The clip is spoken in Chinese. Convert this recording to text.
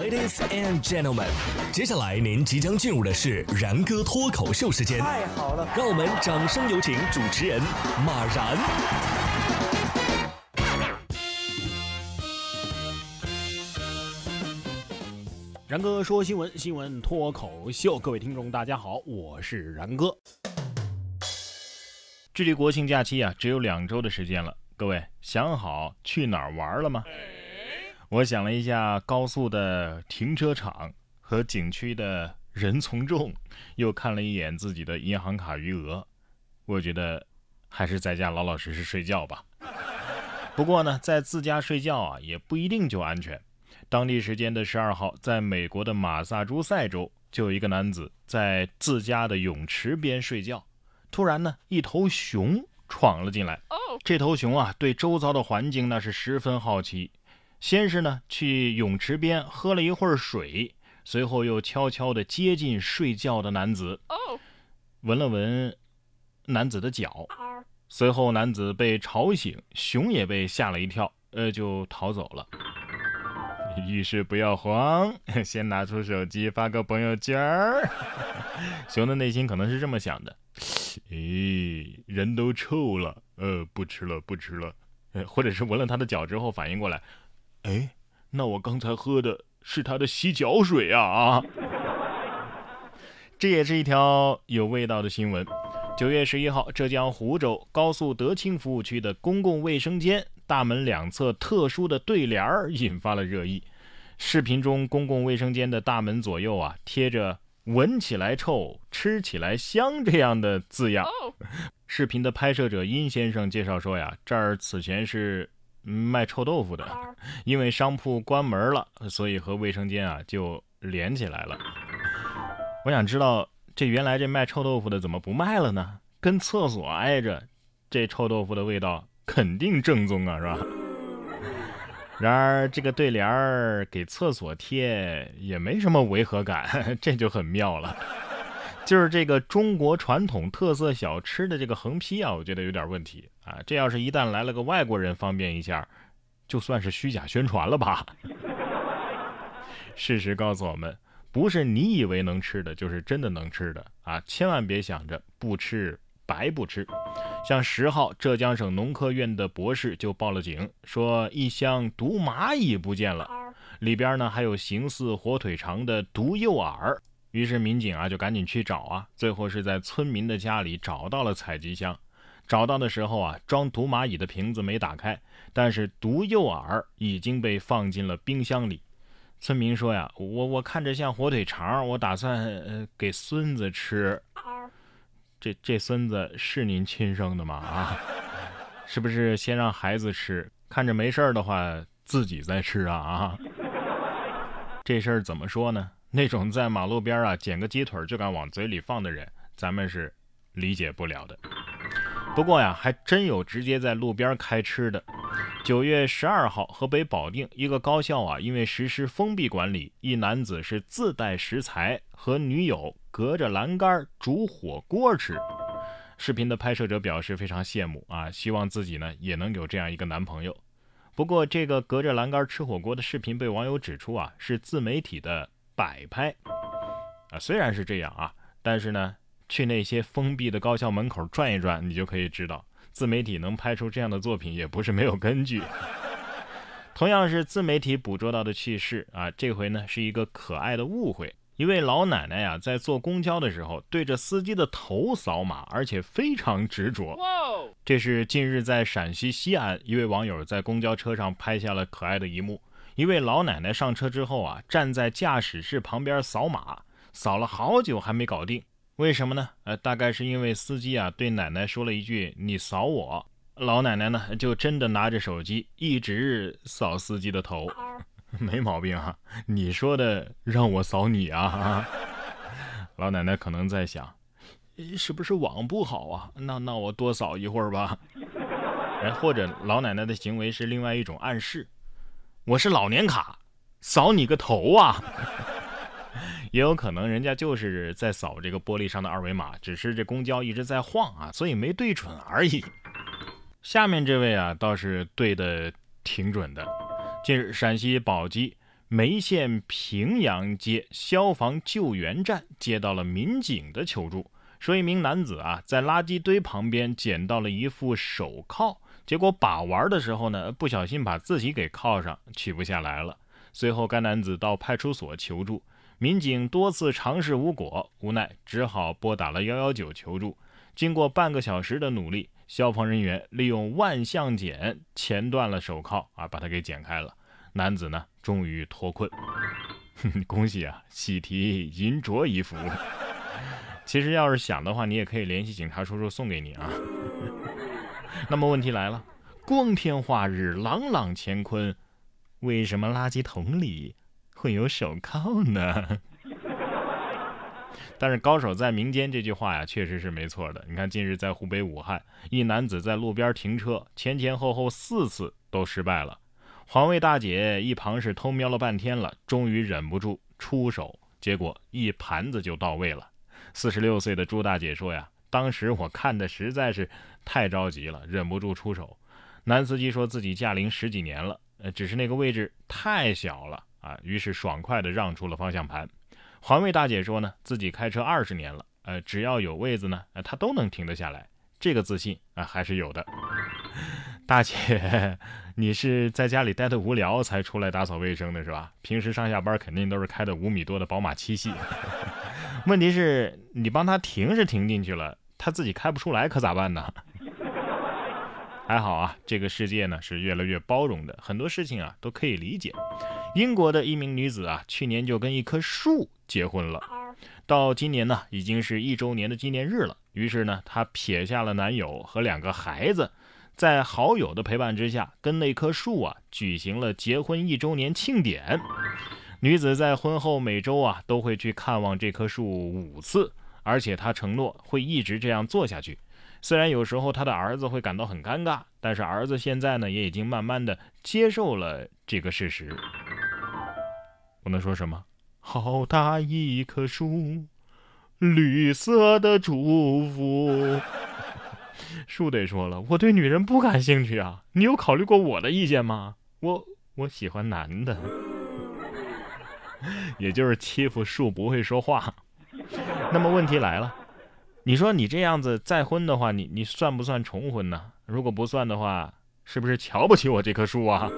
Ladies and gentlemen，接下来您即将进入的是然哥脱口秀时间。太好了，让我们掌声有请主持人马然。然哥说新闻，新闻脱口秀，各位听众大家好，我是然哥。距离国庆假期啊，只有两周的时间了，各位想好去哪儿玩了吗？我想了一下，高速的停车场和景区的人从众，又看了一眼自己的银行卡余额，我觉得还是在家老老实实睡觉吧。不过呢，在自家睡觉啊，也不一定就安全。当地时间的十二号，在美国的马萨诸塞州，就有一个男子在自家的泳池边睡觉，突然呢，一头熊闯了进来。这头熊啊，对周遭的环境那是十分好奇，先是呢去泳池边喝了一会儿水，随后又悄悄地接近睡觉的男子，闻了闻男子的脚，随后男子被吵醒，熊也被吓了一跳，呃，就逃走了。遇事不要慌，先拿出手机发个朋友圈儿。熊的内心可能是这么想的：诶，人都臭了，呃，不吃了，不吃了。呃，或者是闻了他的脚之后反应过来，哎，那我刚才喝的是他的洗脚水啊啊！这也是一条有味道的新闻。九月十一号，浙江湖州高速德清服务区的公共卫生间大门两侧特殊的对联儿引发了热议。视频中，公共卫生间的大门左右啊贴着“闻起来臭，吃起来香”这样的字样。视频的拍摄者殷先生介绍说呀，这儿此前是卖臭豆腐的，因为商铺关门了，所以和卫生间啊就连起来了。我想知道。这原来这卖臭豆腐的怎么不卖了呢？跟厕所挨着，这臭豆腐的味道肯定正宗啊，是吧？然而这个对联儿给厕所贴也没什么违和感，这就很妙了。就是这个中国传统特色小吃的这个横批啊，我觉得有点问题啊。这要是一旦来了个外国人方便一下，就算是虚假宣传了吧？事实告诉我们。不是你以为能吃的，就是真的能吃的啊！千万别想着不吃白不吃。像十号，浙江省农科院的博士就报了警，说一箱毒蚂蚁不见了，里边呢还有形似火腿肠的毒诱饵。于是民警啊就赶紧去找啊，最后是在村民的家里找到了采集箱。找到的时候啊，装毒蚂蚁的瓶子没打开，但是毒诱饵已经被放进了冰箱里。村民说呀，我我看着像火腿肠，我打算呃给孙子吃。这这孙子是您亲生的吗？啊，是不是先让孩子吃，看着没事儿的话自己再吃啊？啊，这事儿怎么说呢？那种在马路边啊捡个鸡腿就敢往嘴里放的人，咱们是理解不了的。不过呀，还真有直接在路边开吃的。九月十二号，河北保定一个高校啊，因为实施封闭管理，一男子是自带食材和女友隔着栏杆煮火锅吃。视频的拍摄者表示非常羡慕啊，希望自己呢也能有这样一个男朋友。不过，这个隔着栏杆吃火锅的视频被网友指出啊，是自媒体的摆拍啊。虽然是这样啊，但是呢，去那些封闭的高校门口转一转，你就可以知道。自媒体能拍出这样的作品，也不是没有根据。同样是自媒体捕捉到的趣事啊，这回呢是一个可爱的误会。一位老奶奶呀，在坐公交的时候，对着司机的头扫码，而且非常执着。这是近日在陕西西安，一位网友在公交车上拍下了可爱的一幕。一位老奶奶上车之后啊，站在驾驶室旁边扫码，扫了好久还没搞定。为什么呢？呃，大概是因为司机啊对奶奶说了一句“你扫我”，老奶奶呢就真的拿着手机一直扫司机的头，没毛病啊！你说的让我扫你啊？老奶奶可能在想，是不是网不好啊？那那我多扫一会儿吧。哎，或者老奶奶的行为是另外一种暗示，我是老年卡，扫你个头啊！也有可能人家就是在扫这个玻璃上的二维码，只是这公交一直在晃啊，所以没对准而已。下面这位啊倒是对的挺准的。近日，陕西宝鸡眉县平阳街消防救援站接到了民警的求助，说一名男子啊在垃圾堆旁边捡到了一副手铐，结果把玩的时候呢不小心把自己给铐上，取不下来了。随后该男子到派出所求助，民警多次尝试无果，无奈只好拨打了幺幺九求助。经过半个小时的努力，消防人员利用万向剪钳断了手铐啊，把它给剪开了。男子呢，终于脱困，恭喜啊！喜提银镯一副。其实要是想的话，你也可以联系警察叔叔送给你啊。那么问题来了，光天化日，朗朗乾坤，为什么垃圾桶里会有手铐呢？但是高手在民间这句话呀，确实是没错的。你看，近日在湖北武汉，一男子在路边停车，前前后后四次都失败了。环卫大姐一旁是偷瞄了半天了，终于忍不住出手，结果一盘子就到位了。四十六岁的朱大姐说呀：“当时我看的实在是太着急了，忍不住出手。”男司机说自己驾龄十几年了，呃，只是那个位置太小了啊，于是爽快的让出了方向盘。环卫大姐说呢，自己开车二十年了，呃，只要有位子呢，呃，她都能停得下来，这个自信啊还是有的。大姐，你是在家里待的无聊才出来打扫卫生的是吧？平时上下班肯定都是开的五米多的宝马七系。问题是，你帮他停是停进去了，他自己开不出来可咋办呢？还好啊，这个世界呢是越来越包容的，很多事情啊都可以理解。英国的一名女子啊，去年就跟一棵树结婚了，到今年呢已经是一周年的纪念日了，于是呢她撇下了男友和两个孩子。在好友的陪伴之下，跟那棵树啊举行了结婚一周年庆典。女子在婚后每周啊都会去看望这棵树五次，而且他承诺会一直这样做下去。虽然有时候他的儿子会感到很尴尬，但是儿子现在呢也已经慢慢的接受了这个事实。我能说什么？好大一棵树，绿色的祝福。树得说了，我对女人不感兴趣啊！你有考虑过我的意见吗？我我喜欢男的，也就是欺负树不会说话。那么问题来了，你说你这样子再婚的话，你你算不算重婚呢？如果不算的话，是不是瞧不起我这棵树啊？